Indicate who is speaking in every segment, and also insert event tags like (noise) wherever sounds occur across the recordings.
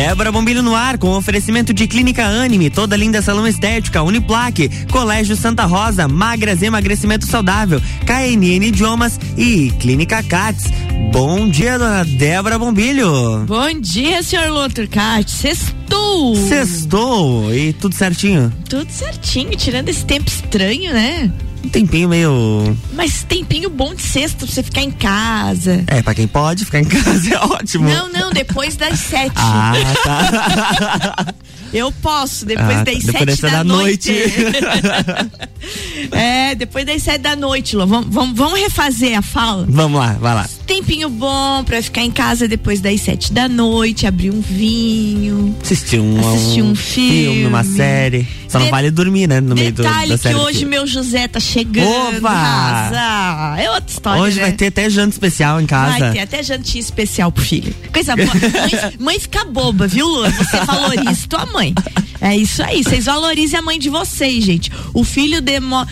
Speaker 1: Débora Bombilho no ar, com oferecimento de Clínica Anime, toda linda salão estética, Uniplaque, Colégio Santa Rosa, Magras Emagrecimento Saudável, KNN Idiomas e Clínica Cats. Bom dia, dona Débora Bombilho.
Speaker 2: Bom dia, senhor Lothar Cats. Sextou.
Speaker 1: Sextou. E tudo certinho?
Speaker 2: Tudo certinho, tirando esse tempo estranho, né?
Speaker 1: Um tempinho meio.
Speaker 2: Mas tempinho bom de sexta pra você ficar em casa.
Speaker 1: É, pra quem pode ficar em (laughs) casa é ótimo.
Speaker 2: Não, não, depois das sete.
Speaker 1: Ah, tá. (laughs)
Speaker 2: Eu posso, depois ah, das depois sete da, da noite. noite. (laughs) é, depois das sete da noite, Lô. Vamos, vamos, vamos refazer a fala?
Speaker 1: Vamos lá, vai lá.
Speaker 2: Tempinho bom pra ficar em casa depois das sete da noite, abrir um vinho.
Speaker 1: Assistir um,
Speaker 2: assistir um, um filme,
Speaker 1: filme, uma série. Só de, não vale dormir, né? No meio do, da
Speaker 2: série. que hoje meu José tá chegando. Opa! É outra história.
Speaker 1: Hoje
Speaker 2: né?
Speaker 1: vai ter até janta especial em casa.
Speaker 2: Vai ter até jantinha especial pro filho. Coisa boa. (laughs) mãe, mãe fica boba, viu, Lu? Você valoriza tua mãe. É isso aí, vocês valorizem a mãe de vocês, gente. O filho demo,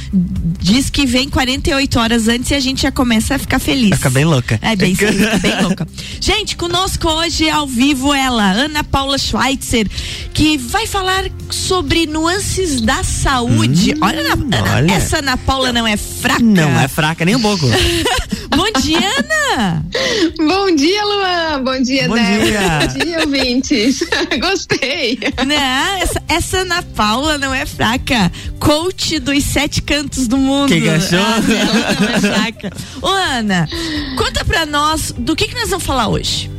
Speaker 2: diz que vem 48 horas antes e a gente já começa a ficar feliz.
Speaker 1: Fica bem louca.
Speaker 2: É bem, (laughs) fica bem louca. Gente, conosco hoje ao vivo ela, Ana Paula Schweitzer, que vai falar sobre nuances da saúde. Hum, olha, Ana, olha, essa Ana Paula não é fraca.
Speaker 1: Não é fraca nem um pouco. (laughs)
Speaker 2: Bom dia, Ana.
Speaker 3: Bom dia, Luan. Bom dia,
Speaker 1: Bom
Speaker 3: Débora.
Speaker 1: dia.
Speaker 3: Bom dia, ouvintes. (laughs) Gostei.
Speaker 2: Não, essa, essa Ana Paula não é fraca. Coach dos sete cantos do mundo.
Speaker 1: Quem achou? Ah,
Speaker 2: é. Ô, Ana, conta pra nós do que, que nós vamos falar hoje.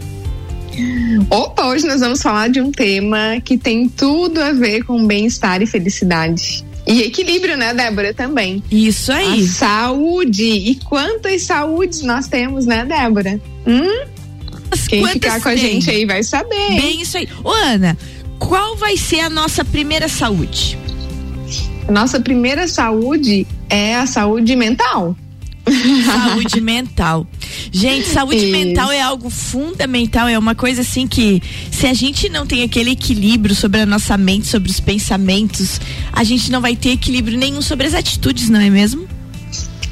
Speaker 3: Opa, hoje nós vamos falar de um tema que tem tudo a ver com bem-estar e felicidade. E equilíbrio, né, Débora, também.
Speaker 2: Isso aí.
Speaker 3: A saúde. E quantas saúdes nós temos, né, Débora? Hum? Quem ficar com tem? a gente aí vai saber.
Speaker 2: Bem, isso aí. Ô, Ana, qual vai ser a nossa primeira saúde?
Speaker 3: Nossa primeira saúde é a saúde mental.
Speaker 2: Saúde mental. Gente, saúde Isso. mental é algo fundamental, é uma coisa assim que se a gente não tem aquele equilíbrio sobre a nossa mente, sobre os pensamentos, a gente não vai ter equilíbrio nenhum sobre as atitudes, não é mesmo?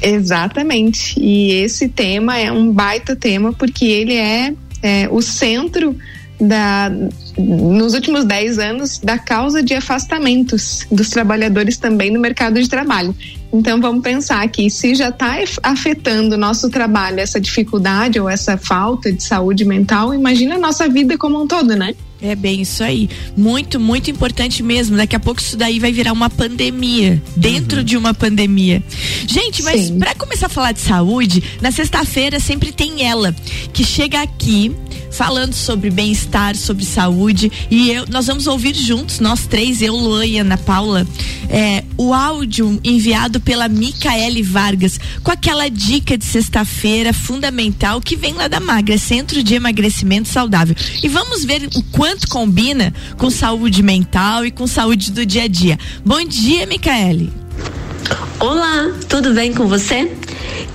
Speaker 3: Exatamente. E esse tema é um baita tema porque ele é, é o centro da, nos últimos 10 anos da causa de afastamentos dos trabalhadores também no mercado de trabalho. Então vamos pensar que se já está afetando o nosso trabalho essa dificuldade ou essa falta de saúde mental, imagina a nossa vida como um todo, né?
Speaker 2: É bem isso aí. Muito, muito importante mesmo. Daqui a pouco isso daí vai virar uma pandemia. Dentro uhum. de uma pandemia. Gente, mas para começar a falar de saúde, na sexta-feira sempre tem ela que chega aqui falando sobre bem-estar, sobre saúde. E eu, nós vamos ouvir juntos, nós três, eu, Luan e Ana Paula, é, o áudio enviado pela Micaele Vargas, com aquela dica de sexta-feira fundamental que vem lá da Magra, Centro de Emagrecimento Saudável. E vamos ver o quanto combina com saúde mental e com saúde do dia a dia. Bom dia, Micaele.
Speaker 4: Olá, tudo bem com você?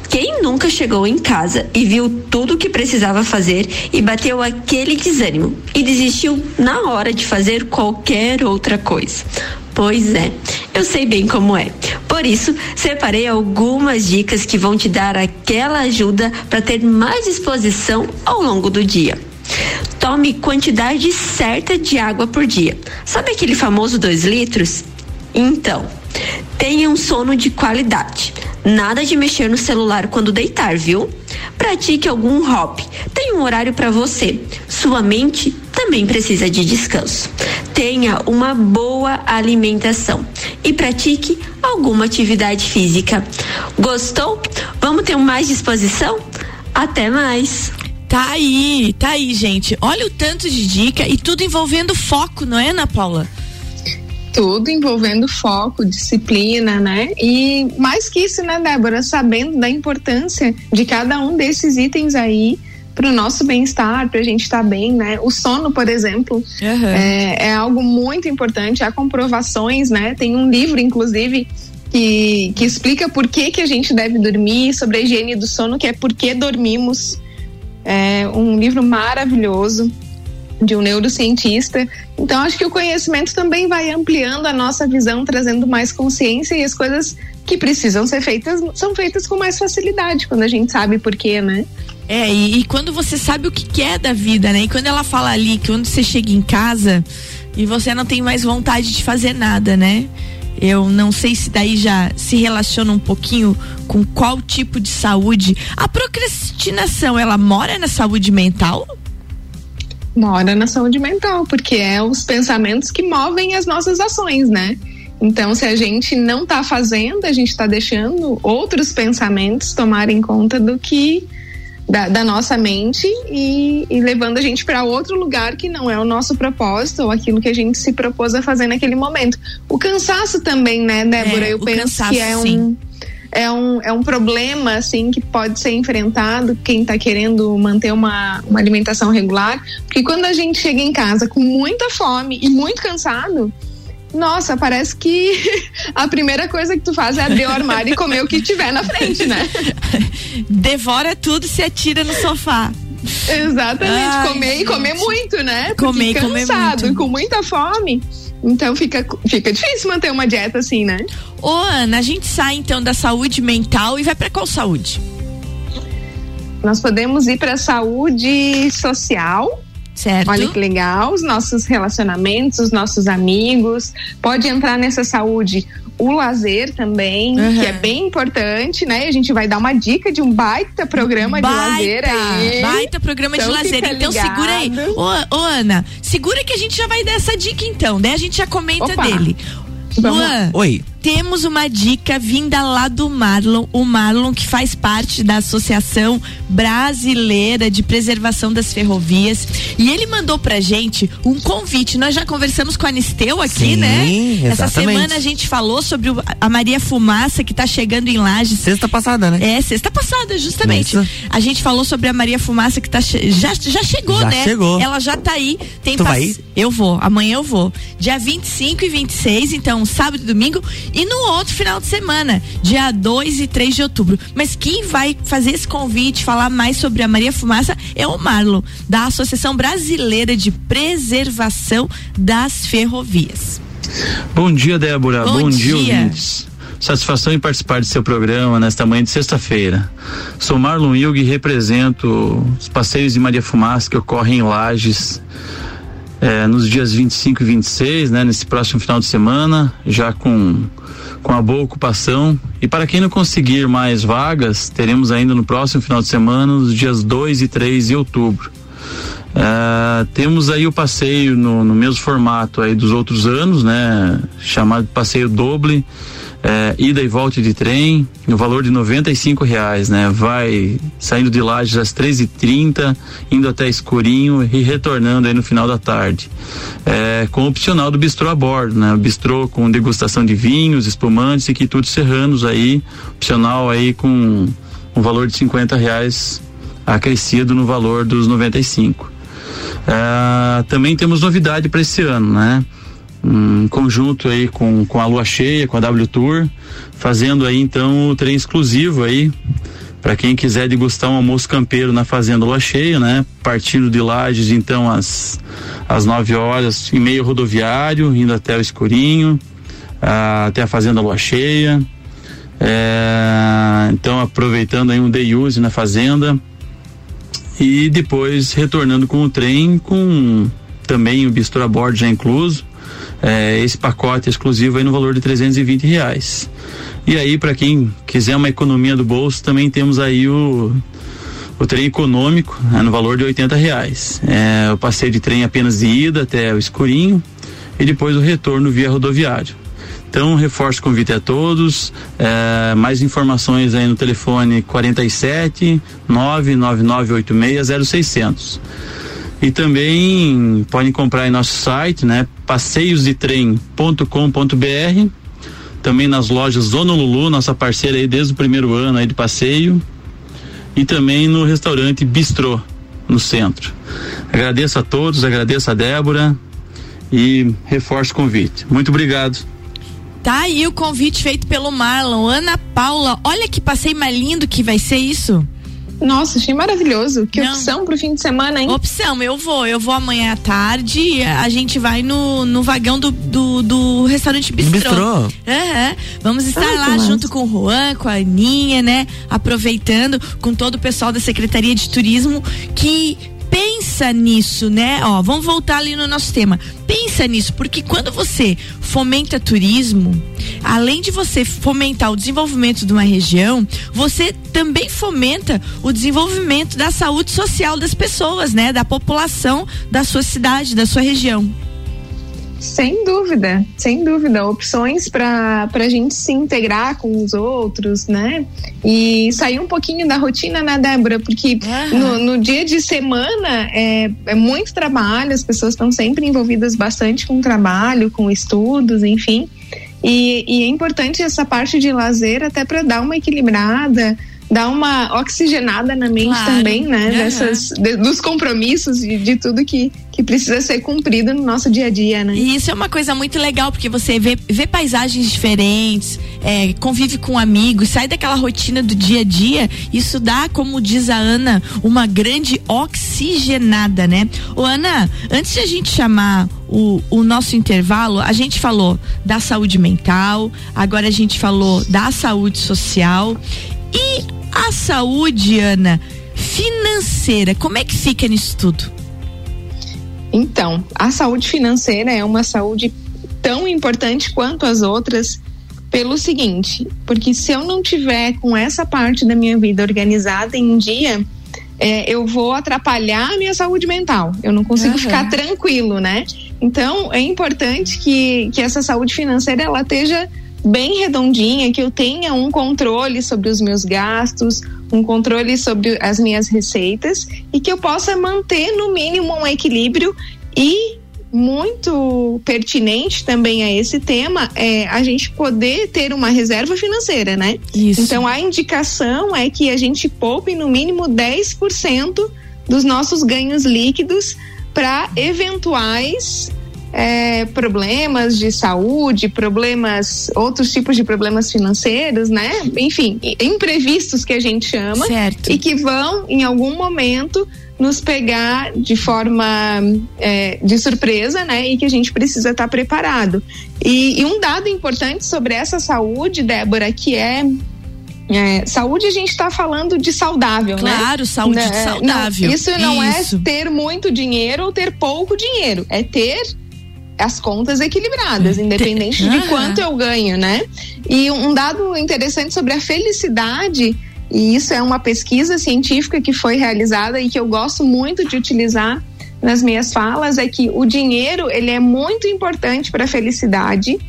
Speaker 4: Quem nunca chegou em casa e viu tudo o que precisava fazer e bateu aquele desânimo e desistiu na hora de fazer qualquer outra coisa? Pois é, eu sei bem como é. Por isso, separei algumas dicas que vão te dar aquela ajuda para ter mais disposição ao longo do dia. Tome quantidade certa de água por dia. Sabe aquele famoso 2 litros? Então, tenha um sono de qualidade. Nada de mexer no celular quando deitar, viu? Pratique algum hobby. Tem um horário para você. Sua mente também precisa de descanso. Tenha uma boa alimentação e pratique alguma atividade física. Gostou? Vamos ter mais disposição? Até mais!
Speaker 2: Tá aí, tá aí, gente. Olha o tanto de dica e tudo envolvendo foco, não é, Ana Paula?
Speaker 3: tudo envolvendo foco, disciplina, né? E mais que isso, né, Débora? Sabendo da importância de cada um desses itens aí para o nosso bem-estar, para a gente estar tá bem, né? O sono, por exemplo, uhum. é, é, algo muito importante. Há comprovações, né? Tem um livro, inclusive, que, que explica por que, que a gente deve dormir, sobre a higiene do sono, que é por que dormimos. É um livro maravilhoso de um neurocientista. Então, acho que o conhecimento também vai ampliando a nossa visão, trazendo mais consciência e as coisas que precisam ser feitas são feitas com mais facilidade quando a gente sabe por quê, né?
Speaker 2: É, e, e, quando você sabe o que é da vida, né? E quando ela fala ali que quando você chega em casa e você não tem mais vontade de fazer nada, né? Eu não sei se daí já se relaciona um pouquinho com qual tipo de saúde. A procrastinação, ela mora na saúde mental?
Speaker 3: Mora na saúde mental, porque é os pensamentos que movem as nossas ações, né? Então, se a gente não está fazendo, a gente está deixando outros pensamentos tomarem conta do que da, da nossa mente e, e, levando a gente para outro lugar que não é o nosso propósito ou aquilo que a gente se propôs a fazer naquele momento. O cansaço também, né, Débora? É, Eu penso cansaço, que é um. É um, é um problema assim que pode ser enfrentado quem está querendo manter uma, uma alimentação regular, porque quando a gente chega em casa com muita fome e muito cansado, nossa, parece que (laughs) a primeira coisa que tu faz é abrir o armário e comer o que tiver na frente, né? (laughs)
Speaker 2: Devora tudo e se atira no sofá.
Speaker 3: Exatamente, Ai, comer gente. e comer muito, né?
Speaker 2: Comer e comer muito.
Speaker 3: com muita fome. Então fica, fica difícil manter uma dieta assim, né?
Speaker 2: Ô, Ana, a gente sai então da saúde mental e vai para qual saúde?
Speaker 3: Nós podemos ir para a saúde social,
Speaker 2: Certo.
Speaker 3: Olha que legal, os nossos relacionamentos, os nossos amigos. Pode entrar nessa saúde o lazer também, uhum. que é bem importante, né? A gente vai dar uma dica de um baita programa baita, de lazer aí.
Speaker 2: Baita programa então de lazer. Então ligado. segura aí. Ô, ô, Ana, segura que a gente já vai dar essa dica então, daí a gente já comenta Opa. dele. Luan,
Speaker 1: Oi
Speaker 2: temos uma dica vinda lá do Marlon, o Marlon que faz parte da Associação Brasileira de Preservação das Ferrovias, e ele mandou pra gente um convite. Nós já conversamos com a Anisteu aqui,
Speaker 1: Sim,
Speaker 2: né?
Speaker 1: Exatamente.
Speaker 2: Essa semana a gente falou sobre a Maria Fumaça que tá chegando em Lages.
Speaker 1: Sexta passada, né?
Speaker 2: É, sexta passada, justamente. Isso. A gente falou sobre a Maria Fumaça que tá já já chegou,
Speaker 1: já
Speaker 2: né?
Speaker 1: Chegou.
Speaker 2: Ela já tá aí.
Speaker 1: Tem tu vai?
Speaker 2: Eu vou, amanhã eu vou. Dia 25 e 26, então sábado e domingo e no outro final de semana, dia 2 e 3 de outubro. Mas quem vai fazer esse convite, falar mais sobre a Maria Fumaça é o Marlon, da Associação Brasileira de Preservação das Ferrovias.
Speaker 5: Bom dia, Débora.
Speaker 2: Bom,
Speaker 5: Bom dia,
Speaker 2: dia
Speaker 5: ouvintes. Satisfação em participar de seu programa nesta manhã de sexta-feira. Sou Marlon Hilg e represento os passeios de Maria Fumaça que ocorrem em Lages é, nos dias 25 e 26, né, nesse próximo final de semana, já com, com a boa ocupação. E para quem não conseguir mais vagas, teremos ainda no próximo final de semana, nos dias 2 e 3 de outubro. É, temos aí o passeio no, no mesmo formato aí dos outros anos, né? Chamado passeio doble é, ida e volta de trem, no valor de R$ reais, né? Vai saindo de Lages às 13h30, indo até Escurinho e retornando aí no final da tarde. É, com o opcional do bistrô a bordo, né? Bistrô com degustação de vinhos, espumantes e quitutes serranos aí, opcional aí com um valor de 50 reais acrescido no valor dos 95. É, também temos novidade para esse ano, né? Um conjunto aí com, com a Lua Cheia, com a W Tour, fazendo aí então o trem exclusivo aí para quem quiser degustar um almoço campeiro na Fazenda Lua Cheia, né? Partindo de Lages então às às 9 horas em meio rodoviário, indo até o Escurinho, a, até a Fazenda Lua Cheia. É, então aproveitando aí um day use na fazenda e depois retornando com o trem com também o bistrô a bordo já incluso é, esse pacote exclusivo aí no valor de 320 reais. E aí, para quem quiser uma economia do bolso, também temos aí o, o trem econômico né, no valor de 80 reais. É, o passeio de trem apenas de ida até o escurinho e depois o retorno via rodoviário. Então, reforço o convite a todos. É, mais informações aí no telefone 47 99986 0600. E também podem comprar em nosso site, né? passeiosdetrem.com.br. Também nas lojas Zona Lulu, nossa parceira aí desde o primeiro ano aí de passeio. E também no restaurante Bistrô, no centro. Agradeço a todos, agradeço a Débora e reforço o convite. Muito obrigado.
Speaker 2: Tá aí o convite feito pelo Marlon. Ana Paula, olha que passeio mais lindo que vai ser isso.
Speaker 3: Nossa, achei maravilhoso. Que Não. opção pro fim de semana, hein?
Speaker 2: Opção, eu vou. Eu vou amanhã à tarde. A gente vai no, no vagão do, do, do restaurante Bistrô. Bistrô. Uhum. Vamos estar ah, lá junto com o Juan, com a Aninha, né? Aproveitando com todo o pessoal da Secretaria de Turismo que pensa nisso, né? Ó, vamos voltar ali no nosso tema. Pensa nisso, porque quando você fomenta turismo, além de você fomentar o desenvolvimento de uma região, você também fomenta o desenvolvimento da saúde social das pessoas, né? Da população da sua cidade, da sua região.
Speaker 3: Sem dúvida, sem dúvida. Opções para a gente se integrar com os outros, né? E sair um pouquinho da rotina, né, Débora? Porque uhum. no, no, dia de semana é, é muito trabalho, as pessoas estão sempre envolvidas bastante com trabalho, com estudos, enfim. E, e é importante essa parte de lazer até para dar uma equilibrada dar uma oxigenada na mente claro. também, né? Uhum. Dessas, de, dos compromissos, de, de tudo que, que precisa ser cumprido no nosso dia a dia, né?
Speaker 2: E isso é uma coisa muito legal, porque você vê, vê paisagens diferentes, é, convive com amigos, sai daquela rotina do dia a dia. Isso dá, como diz a Ana, uma grande oxigenada, né? Ô, Ana, antes de a gente chamar o, o nosso intervalo, a gente falou da saúde mental, agora a gente falou da saúde social. E a saúde, Ana, financeira, como é que fica nisso tudo?
Speaker 3: Então, a saúde financeira é uma saúde tão importante quanto as outras pelo seguinte, porque se eu não tiver com essa parte da minha vida organizada em dia, é, eu vou atrapalhar a minha saúde mental. Eu não consigo uhum. ficar tranquilo, né? Então é importante que, que essa saúde financeira ela esteja bem redondinha, que eu tenha um controle sobre os meus gastos, um controle sobre as minhas receitas e que eu possa manter no mínimo um equilíbrio e muito pertinente também a esse tema é a gente poder ter uma reserva financeira, né? Isso. Então a indicação é que a gente poupe no mínimo 10% dos nossos ganhos líquidos para eventuais é, problemas de saúde, problemas, outros tipos de problemas financeiros, né? Enfim, imprevistos que a gente chama.
Speaker 2: Certo.
Speaker 3: E que vão, em algum momento, nos pegar de forma é, de surpresa, né? E que a gente precisa estar preparado. E, e um dado importante sobre essa saúde, Débora, que é é, saúde a gente está falando de saudável,
Speaker 2: claro, né? Claro, saúde
Speaker 3: né?
Speaker 2: saudável.
Speaker 3: Não, isso não é isso. é ter muito dinheiro ou ter pouco dinheiro, é ter as contas equilibradas, independente de quanto eu ganho, né? E um dado interessante sobre a felicidade, e isso é uma pesquisa científica que foi realizada e que eu gosto muito de utilizar nas minhas falas, é que o dinheiro ele é muito importante para a felicidade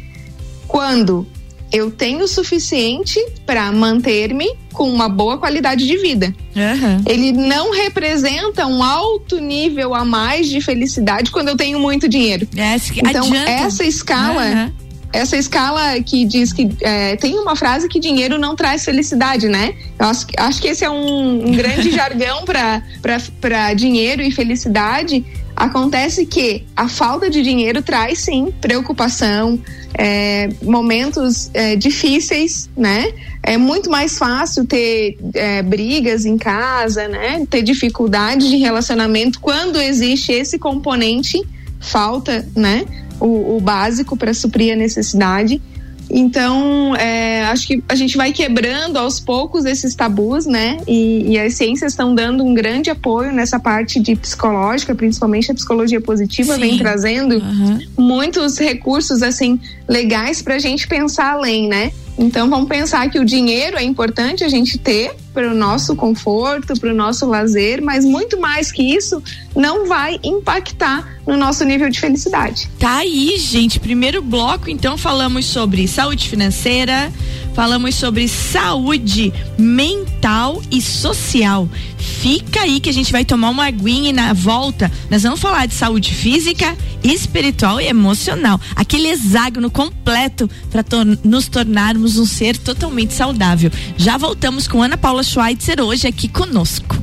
Speaker 3: quando eu tenho o suficiente para manter-me com uma boa qualidade de vida. Uhum. Ele não representa um alto nível a mais de felicidade quando eu tenho muito dinheiro.
Speaker 2: É,
Speaker 3: então,
Speaker 2: adianta.
Speaker 3: essa escala. Uhum essa escala que diz que é, tem uma frase que dinheiro não traz felicidade, né? Eu acho, acho que esse é um, um grande (laughs) jargão para dinheiro e felicidade. Acontece que a falta de dinheiro traz sim preocupação, é, momentos é, difíceis, né? É muito mais fácil ter é, brigas em casa, né? Ter dificuldade de relacionamento quando existe esse componente falta, né? O, o básico para suprir a necessidade. Então, é, acho que a gente vai quebrando aos poucos esses tabus, né? E, e as ciências estão dando um grande apoio nessa parte de psicológica, principalmente a psicologia positiva, Sim. vem trazendo uhum. muitos recursos, assim, legais para a gente pensar além, né? Então vamos pensar que o dinheiro é importante a gente ter para o nosso conforto, para o nosso lazer, mas muito mais que isso, não vai impactar no nosso nível de felicidade.
Speaker 2: Tá aí, gente. Primeiro bloco, então, falamos sobre saúde financeira, falamos sobre saúde mental e social. Fica aí que a gente vai tomar uma aguinha e na volta nós vamos falar de saúde física, espiritual e emocional. Aquele hexágono completo para tor nos tornarmos um ser totalmente saudável. Já voltamos com Ana Paula Schweitzer hoje aqui conosco.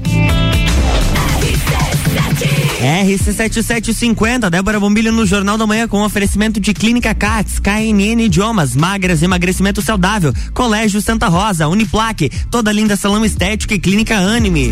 Speaker 1: RC7750, Débora Bombilho no Jornal da Manhã com oferecimento de Clínica CATS, KNN Idiomas, Magras, Emagrecimento Saudável, Colégio Santa Rosa, Uniplaque, toda linda salão estética e Clínica Anime.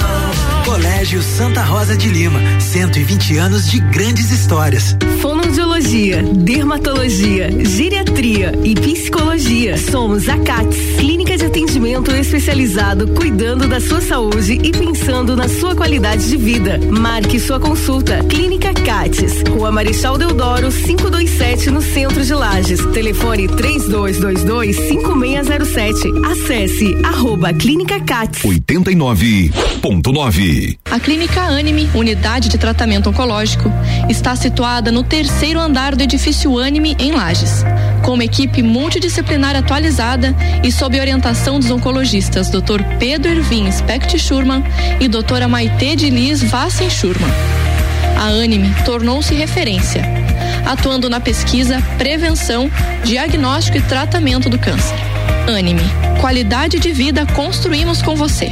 Speaker 6: Colégio Santa Rosa de Lima, 120 anos de grandes histórias.
Speaker 7: Fonoaudiologia, dermatologia, geriatria e psicologia. Somos a CATS, clínica de atendimento especializado cuidando da sua saúde e pensando na sua qualidade de vida. Marque sua consulta. Clínica CATS, Rua Marechal Deodoro, 527 no centro de Lages. Telefone 3222 5607. Acesse arroba Clínica CATS.
Speaker 8: 89.9
Speaker 9: A Clínica Anime, unidade de tratamento oncológico, está situada no terceiro andar do edifício Anime, em Lages. Com uma equipe multidisciplinar atualizada e sob orientação dos oncologistas Dr. Pedro Ervin Specht Schurman e doutora Maite de Liz Vassen Schurman. A Anime tornou-se referência, atuando na pesquisa, prevenção, diagnóstico e tratamento do câncer. Anime, qualidade de vida construímos com você.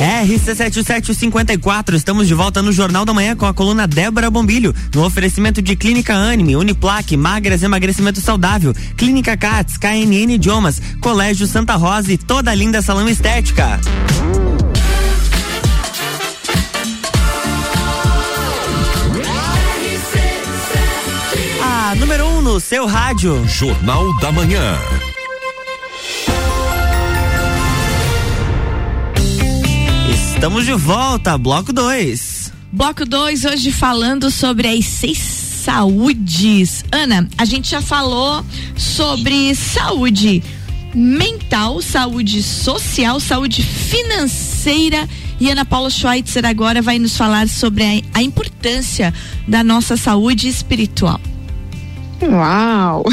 Speaker 1: RC7754, estamos de volta no Jornal da Manhã com a coluna Débora Bombilho, no oferecimento de Clínica Anime, Uniplaque, Magras Emagrecimento Saudável, Clínica Cats, KNN Idiomas, Colégio Santa Rosa e toda a linda salão estética. A número 1 um no seu rádio.
Speaker 8: Jornal da Manhã.
Speaker 1: Estamos de volta, bloco 2.
Speaker 2: Bloco 2, hoje falando sobre as seis saúdes. Ana, a gente já falou sobre saúde mental, saúde social, saúde financeira. E Ana Paula Schweitzer agora vai nos falar sobre a, a importância da nossa saúde espiritual.
Speaker 3: Uau!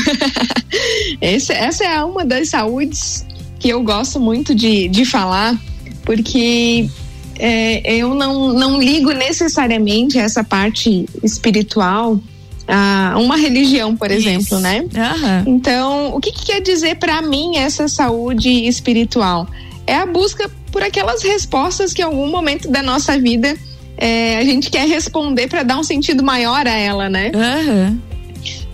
Speaker 3: (laughs) Esse, essa é uma das saúdes que eu gosto muito de, de falar, porque é, eu não, não ligo necessariamente essa parte espiritual a uma religião, por exemplo,
Speaker 2: Isso.
Speaker 3: né?
Speaker 2: Aham.
Speaker 3: Então, o que, que quer dizer para mim essa saúde espiritual? É a busca por aquelas respostas que em algum momento da nossa vida é, a gente quer responder para dar um sentido maior a ela, né?
Speaker 2: Aham.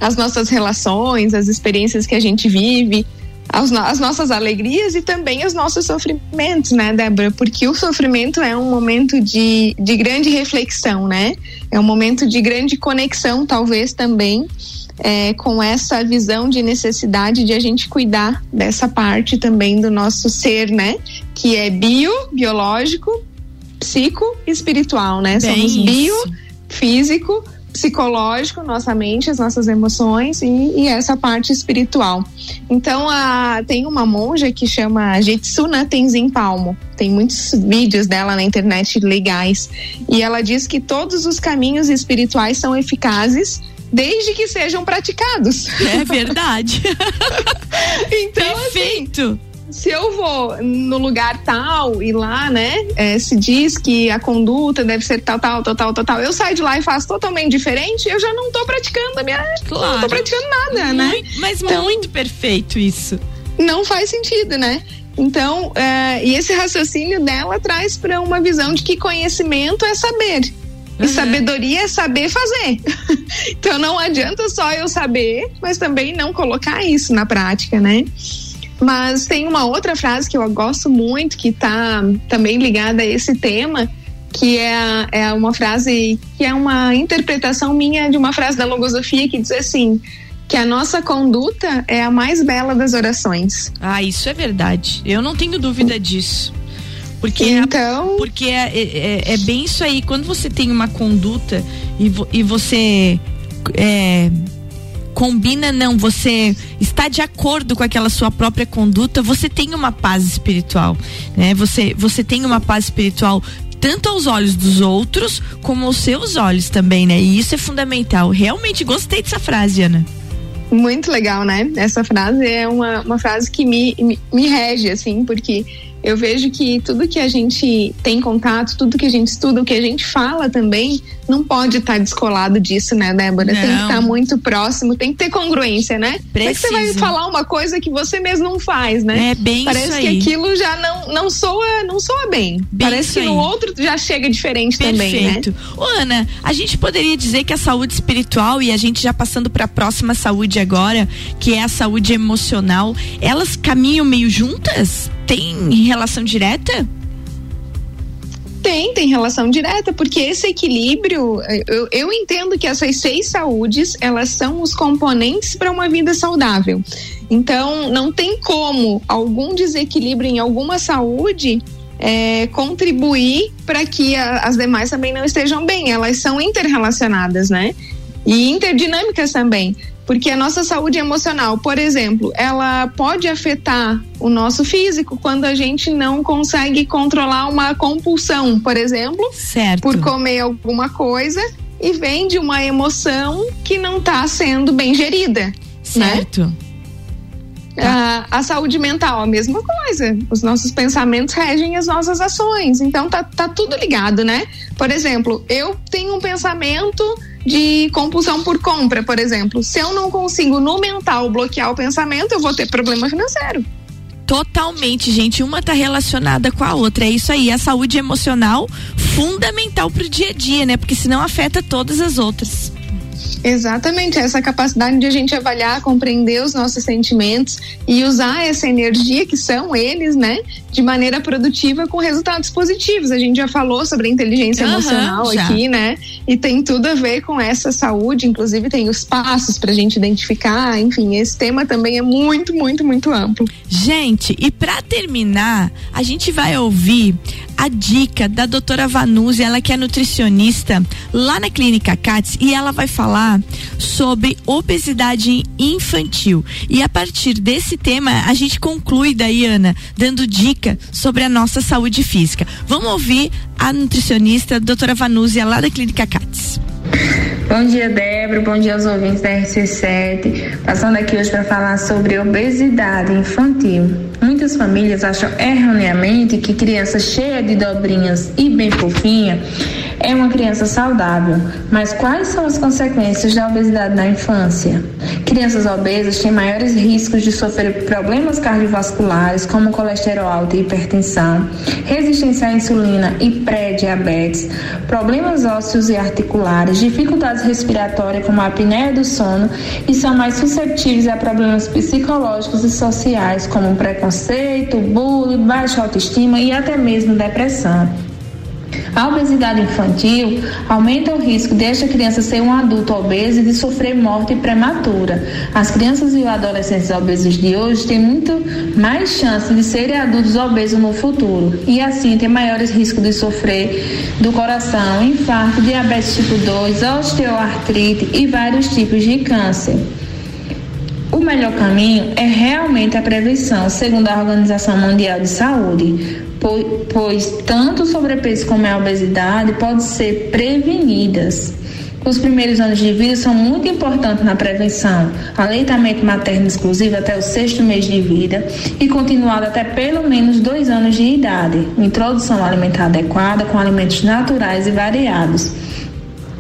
Speaker 3: As nossas relações, as experiências que a gente vive, as, no- as nossas alegrias e também os nossos sofrimentos, né, Débora? Porque o sofrimento é um momento de, de grande reflexão, né? É um momento de grande conexão, talvez também, é, com essa visão de necessidade de a gente cuidar dessa parte também do nosso ser, né? Que é bio, biológico, psico e espiritual, né?
Speaker 2: Bem
Speaker 3: Somos
Speaker 2: isso.
Speaker 3: bio, físico, psicológico, nossa mente, as nossas emoções e, e essa parte espiritual. Então, a, tem uma monja que chama Jitsuna Tenzin Palmo. Tem muitos vídeos dela na internet legais. E ela diz que todos os caminhos espirituais são eficazes desde que sejam praticados.
Speaker 2: É verdade. (laughs)
Speaker 3: então,
Speaker 2: Perfeito.
Speaker 3: Se eu vou no lugar tal e lá, né, é, se diz que a conduta deve ser tal, tal, tal, tal, tal, tal, eu saio de lá e faço totalmente diferente, eu já não tô praticando a minha. Não
Speaker 2: Claro.
Speaker 3: tô praticando nada, né?
Speaker 2: Muito- mas
Speaker 3: Então-
Speaker 2: muito perfeito isso.
Speaker 3: Não faz sentido, né? Então, é, e esse raciocínio dela traz para uma visão de que conhecimento é saber. E sabedoria é saber fazer. (laughs) então não adianta só eu saber, mas também não colocar isso na prática, né? Mas tem uma outra frase que eu gosto muito, que está também ligada a esse tema, que é, é uma frase que é uma interpretação minha de uma frase da logosofia que diz assim: que a nossa conduta é a mais bela das orações.
Speaker 2: Ah, isso é verdade. Eu não tenho dúvida disso. Porque,
Speaker 3: Então-
Speaker 2: porque é, é- é bem isso aí. Quando você tem uma conduta e, vo- e você é, combina, não, você está de acordo com aquela sua própria conduta, você tem uma paz espiritual. Né? Você, você tem uma paz espiritual tanto aos olhos dos outros como aos seus olhos também, né? E isso é fundamental. Realmente gostei dessa frase, Ana.
Speaker 3: Muito legal, né? Essa frase é uma, uma frase que me, me, me rege, assim, porque eu vejo que tudo que a gente tem contato, tudo que a gente estuda, o que a gente fala também, não pode estar descolado disso, né, Débora? Tem que
Speaker 2: Não.
Speaker 3: estar muito próximo, tem que ter congruência, né? Como é que você vai
Speaker 2: Precisa.
Speaker 3: falar uma coisa que você mesmo não faz, né?
Speaker 2: É bem
Speaker 3: Parece
Speaker 2: isso
Speaker 3: que
Speaker 2: aí.
Speaker 3: aquilo já não, não soa, não soa bem.
Speaker 2: Bem
Speaker 3: Parece que no outro já chega diferente também, né?
Speaker 2: Perfeito. Ô, Ana, a gente poderia dizer que a saúde espiritual e a gente já passando para a próxima saúde agora, que é a saúde emocional, elas caminham meio juntas? Tem relação direta?
Speaker 3: Tem, tem relação direta, porque esse equilíbrio, eu, eu entendo que essas seis saúdes, elas são os componentes para uma vida saudável. Então, não tem como algum desequilíbrio em alguma saúde é, contribuir para que a- as demais também não estejam bem. Elas são interrelacionadas, né? E interdinâmicas também. Porque a nossa saúde emocional, por exemplo, ela pode afetar o nosso físico quando a gente não consegue controlar uma compulsão, por exemplo,
Speaker 2: certo.
Speaker 3: por comer alguma coisa e vem de uma emoção que não está sendo bem gerida. Né?
Speaker 2: Certo.
Speaker 3: A, a saúde mental, a mesma coisa. Os nossos pensamentos regem as nossas ações. Então tá, tá tudo ligado, né? Por exemplo, eu tenho um pensamento de compulsão por compra, por exemplo. Se eu não consigo no mental bloquear o pensamento, eu vou ter problema financeiro.
Speaker 2: Totalmente, gente. Uma tá relacionada com a outra. É isso aí. A saúde emocional fundamental pro dia a dia, né? Porque senão afeta todas as outras.
Speaker 3: Exatamente, essa capacidade de a gente avaliar, compreender os nossos sentimentos e usar essa energia que são eles, né, de maneira produtiva com resultados positivos. A gente já falou sobre a inteligência
Speaker 2: Aham,
Speaker 3: emocional
Speaker 2: já.
Speaker 3: aqui, né? E tem tudo a ver com essa saúde, inclusive tem os passos para a gente identificar. Enfim, esse tema também é muito, muito, muito amplo.
Speaker 2: Gente, e pra terminar, a gente vai ouvir a dica da doutora Vanuse, ela que é nutricionista lá na Clínica CATS, e ela vai falar sobre obesidade infantil. E a partir desse tema, a gente conclui daí, Ana, dando dica sobre a nossa saúde física. Vamos ouvir a nutricionista, a doutora Vanuse, lá da Clínica CATS.
Speaker 10: Bom dia, Débora. Bom dia aos ouvintes da RC7. Passando aqui hoje para falar sobre obesidade infantil. Muitas famílias acham erroneamente que criança cheia de dobrinhas e bem fofinha é uma criança saudável. Mas quais são as consequências da obesidade na infância? Crianças obesas têm maiores riscos de sofrer problemas cardiovasculares, como colesterol alto e hipertensão, resistência à insulina e pré-diabetes, problemas ósseos e articulares, dificuldades respiratórias, como a apneia do sono, e são mais suscetíveis a problemas psicológicos e sociais, como preconceito, bullying, baixa autoestima e até mesmo depressão. A obesidade infantil aumenta o risco desta criança ser um adulto obeso e de sofrer morte prematura. As crianças e adolescentes obesos de hoje têm muito mais chance de serem adultos obesos no futuro e assim têm maiores riscos de sofrer do coração, infarto, diabetes tipo 2, osteoartrite e vários tipos de câncer. O melhor caminho é realmente a prevenção, segundo a Organização Mundial de Saúde, pois tanto o sobrepeso como a obesidade podem ser prevenidas. Os primeiros anos de vida são muito importantes na prevenção. Aleitamento materno exclusivo até o sexto mês de vida e continuado até pelo menos dois anos de idade. Introdução alimentar adequada com alimentos naturais e variados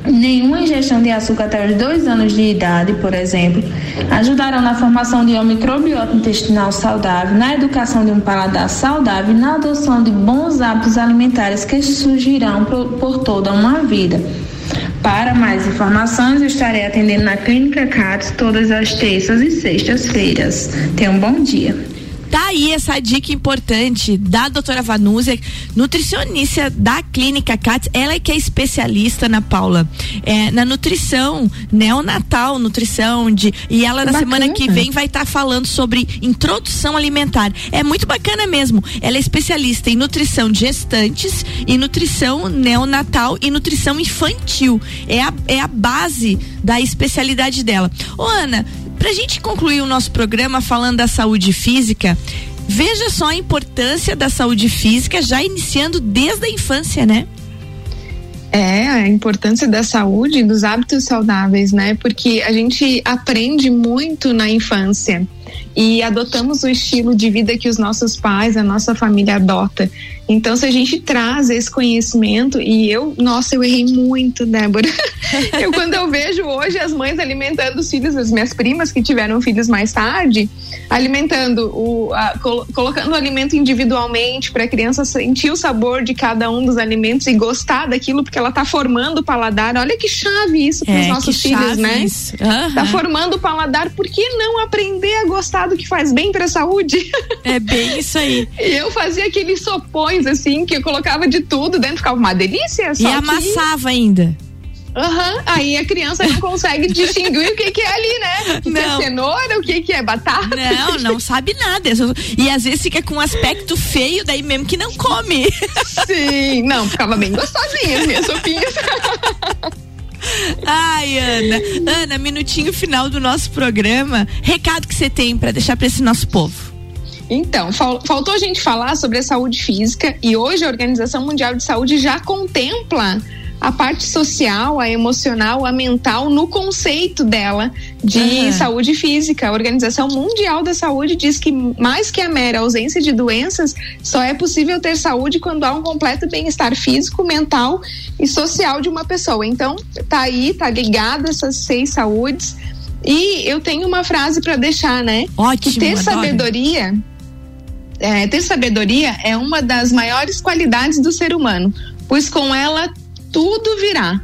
Speaker 10: nenhuma ingestão de açúcar até os dois anos de idade, por exemplo, ajudarão na formação de uma microbiota intestinal saudável, na educação de um paladar saudável e na adoção de bons hábitos alimentares que surgirão por, por toda uma vida. Para mais informações, estarei atendendo na Clínica CATS todas as terças e sextas-feiras. Tenha um bom dia.
Speaker 2: Tá aí essa dica importante da doutora Vanúzia, nutricionista da clínica CATS, ela é que é especialista na Paula, é, na nutrição neonatal, nutrição de, e ela na semana que vem vai estar tá falando sobre introdução alimentar. É muito bacana mesmo. Ela é especialista em nutrição de gestantes e nutrição neonatal e nutrição infantil. É a, é a base da especialidade dela. Ô Ana, Pra gente concluir o nosso programa falando da saúde física, veja só a importância da saúde física já iniciando desde a infância, né?
Speaker 3: É, a importância da saúde e dos hábitos saudáveis, né? Porque a gente aprende muito na infância e adotamos o estilo de vida que os nossos pais, a nossa família adota. Então, se a gente traz esse conhecimento, e eu, nossa, eu errei muito, Débora. (laughs) eu, quando eu vejo hoje as mães alimentando os filhos, as minhas primas que tiveram filhos mais tarde, alimentando, o, a, col colocando o alimento individualmente para a criança sentir o sabor de cada um dos alimentos e gostar daquilo, porque ela está formando o paladar. Olha que chave isso para os é, nossos filhos, né? Está formando o paladar, por que não aprender a gostar do que faz bem para a saúde? (laughs)
Speaker 2: É bem isso aí.
Speaker 3: e eu fazia aqueles sopões assim, que eu colocava de tudo dentro, ficava uma delícia.
Speaker 2: e amassava ainda.
Speaker 3: Aham, uhum. aí a criança não consegue distinguir o que, que é ali, né? O que, que é cenoura, o que, que é batata.
Speaker 2: Não, não sabe nada. E às vezes fica com um aspecto feio, daí mesmo que não come.
Speaker 3: Sim, não, ficava bem gostosinha as minhas sopinhas.
Speaker 2: Ai, Ana. Ana, minutinho final do nosso programa. Recado que você tem para deixar para esse nosso povo.
Speaker 3: Então, fal faltou a gente falar sobre a saúde física e hoje a Organização Mundial de Saúde já contempla a parte social, a emocional, a mental no conceito dela de uhum. saúde física. A Organização Mundial da Saúde diz que mais que a mera ausência de doenças, só é possível ter saúde quando há um completo bem-estar físico, mental e social de uma pessoa. Então, tá aí, tá ligado essas seis saúdes. E eu tenho uma frase para deixar, né?
Speaker 2: Ótimo.
Speaker 3: Que ter adoro. sabedoria é, ter sabedoria é uma das maiores qualidades do ser humano, pois com ela tudo virá.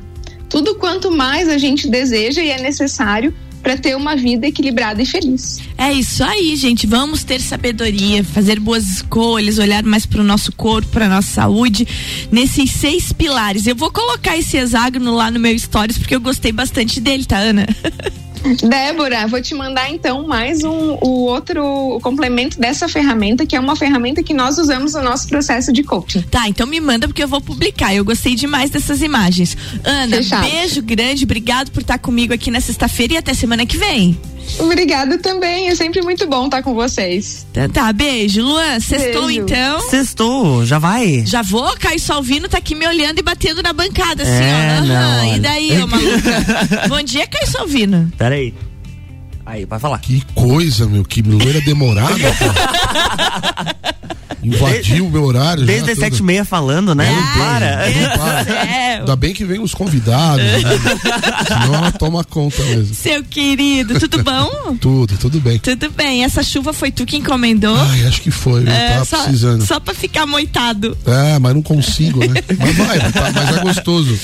Speaker 3: Tudo quanto mais a gente deseja e é necessário para ter uma vida equilibrada e feliz.
Speaker 2: É isso aí, gente. Vamos ter sabedoria, fazer boas escolhas, olhar mais para o nosso corpo, para nossa saúde, nesses seis pilares. Eu vou colocar esse hexágono lá no meu stories porque eu gostei bastante dele, tá, Ana? (laughs)
Speaker 3: Débora, vou te mandar então mais um o outro complemento dessa ferramenta, que é uma ferramenta que nós usamos no nosso processo de coaching.
Speaker 2: Tá, então me manda porque eu vou publicar. Eu gostei demais dessas imagens. Ana, Fechado. beijo grande, obrigado por estar comigo aqui na sexta-feira e até semana que vem.
Speaker 3: Obrigada também, é sempre muito bom estar com vocês.
Speaker 2: Tá, tá beijo. Luan, sextou
Speaker 3: Beijo.
Speaker 2: então?
Speaker 1: Sextou, já vai?
Speaker 2: Já vou, Caio Salvino tá aqui me olhando e batendo na bancada, assim,
Speaker 1: É,
Speaker 2: ó.
Speaker 1: não,
Speaker 2: Aham, e daí, ô maluca? (laughs) Bom dia, Caio Salvino.
Speaker 1: Pera aí. Pode falar.
Speaker 11: Que coisa, meu, que loira demorada. (laughs) (laughs) Invadiu o meu horário.
Speaker 1: Desde as sete e meia falando, né? Não para.
Speaker 11: Não para. (laughs)
Speaker 2: É,
Speaker 11: Ainda bem que vem os convidados, né? Senão ela toma conta mesmo.
Speaker 2: seu querido, tudo bom? (laughs)
Speaker 11: Tudo, tudo bem.
Speaker 2: Tudo bem, essa chuva foi tu que encomendou?
Speaker 11: Ai, acho que foi, eu
Speaker 2: É,
Speaker 11: tava
Speaker 2: só,
Speaker 11: precisando.
Speaker 2: só pra ficar moitado.
Speaker 11: É, mas não consigo, né? Mas vai, tá- mas é gostoso.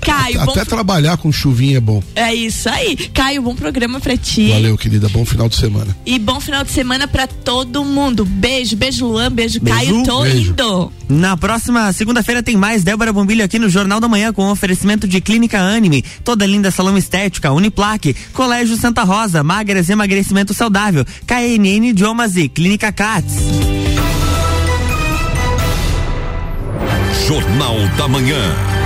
Speaker 2: Caio, bom,
Speaker 11: Até trabalhar com chuvinha é bom.
Speaker 2: é isso aí. Caio, bom programa pra ti.
Speaker 11: Valeu, querida. Bom final de semana.
Speaker 2: E bom final de semana pra todo mundo. Beijo, beijo Luan, beijo,
Speaker 1: Beijo.
Speaker 2: Caio, tô
Speaker 1: Beijo.
Speaker 2: indo.
Speaker 1: Na próxima segunda-feira tem mais Débora Bombilho aqui no Jornal da Manhã com oferecimento de Clínica Anime, toda linda salão estética, Uniplaque, Colégio Santa Rosa, Magras Emagrecimento Saudável, KNN Idiomas e Clínica Cats.
Speaker 8: Jornal da Manhã.